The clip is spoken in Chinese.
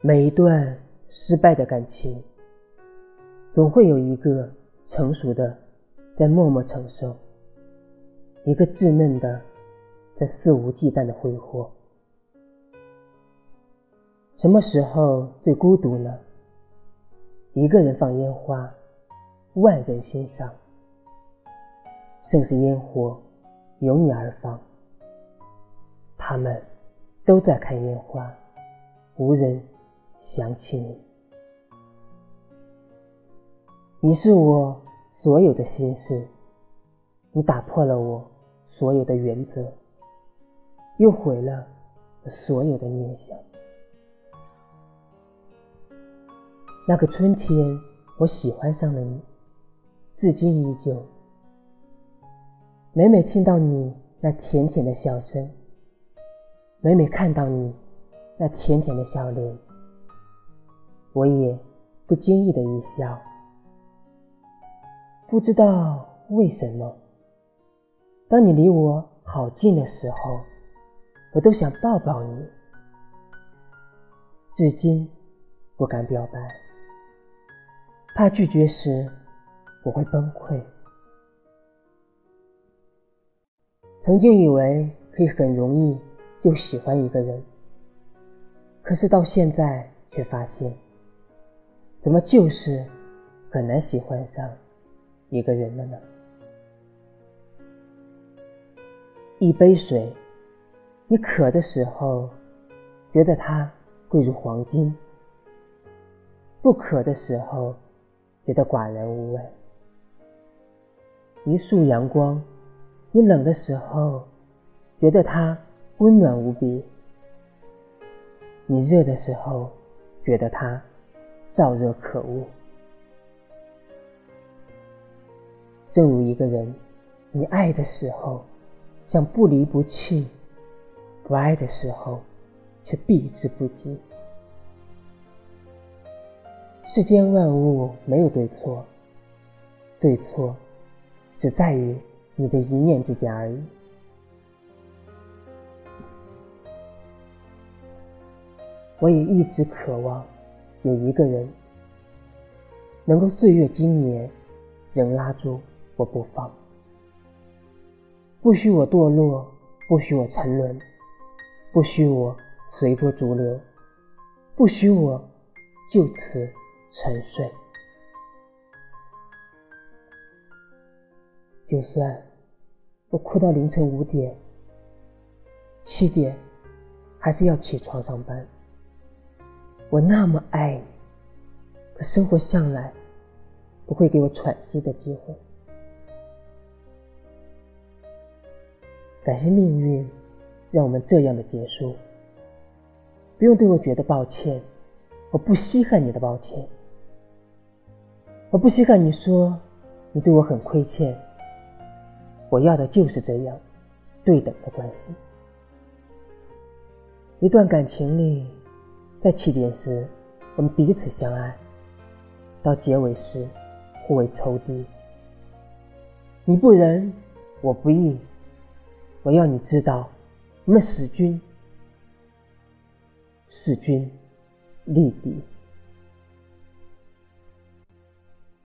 每一段失败的感情，总会有一个成熟的在默默承受，一个稚嫩的在肆无忌惮的挥霍。什么时候最孤独呢？一个人放烟花，万人欣赏，盛世烟火由你而放，他们都在看烟花，无人想起你。你是我所有的心事，你打破了我所有的原则，又毁了我所有的念想。那个春天，我喜欢上了你，至今依旧。每每听到你那甜甜的笑声，每每看到你那甜甜的笑脸，我也不经意的一笑。不知道为什么，当你离我好近的时候，我都想抱抱你，至今不敢表白。怕拒绝时我会崩溃。曾经以为可以很容易就喜欢一个人，可是到现在却发现，怎么就是很难喜欢上一个人了呢？一杯水，你渴的时候觉得它贵如黄金，不渴的时候。觉得寡人无味。一束阳光，你冷的时候觉得它温暖无比；你热的时候觉得它燥热可恶。正如一个人，你爱的时候想不离不弃，不爱的时候却避之不及。世间万物没有对错，对错只在于你的一念之间而已。我也一直渴望有一个人能够岁月经年，仍拉住我不放，不许我堕落，不许我沉沦，不许我随波逐流，不许我就此。沉睡，就算我哭到凌晨五点、七点，还是要起床上班。我那么爱你，可生活向来不会给我喘息的机会。感谢命运，让我们这样的结束。不用对我觉得抱歉，我不稀罕你的抱歉。我不稀罕你说你对我很亏欠，我要的就是这样对等的关系。一段感情里，在起点时我们彼此相爱，到结尾时互为仇敌。你不仁，我不义，我要你知道，我们使君，势均力敌。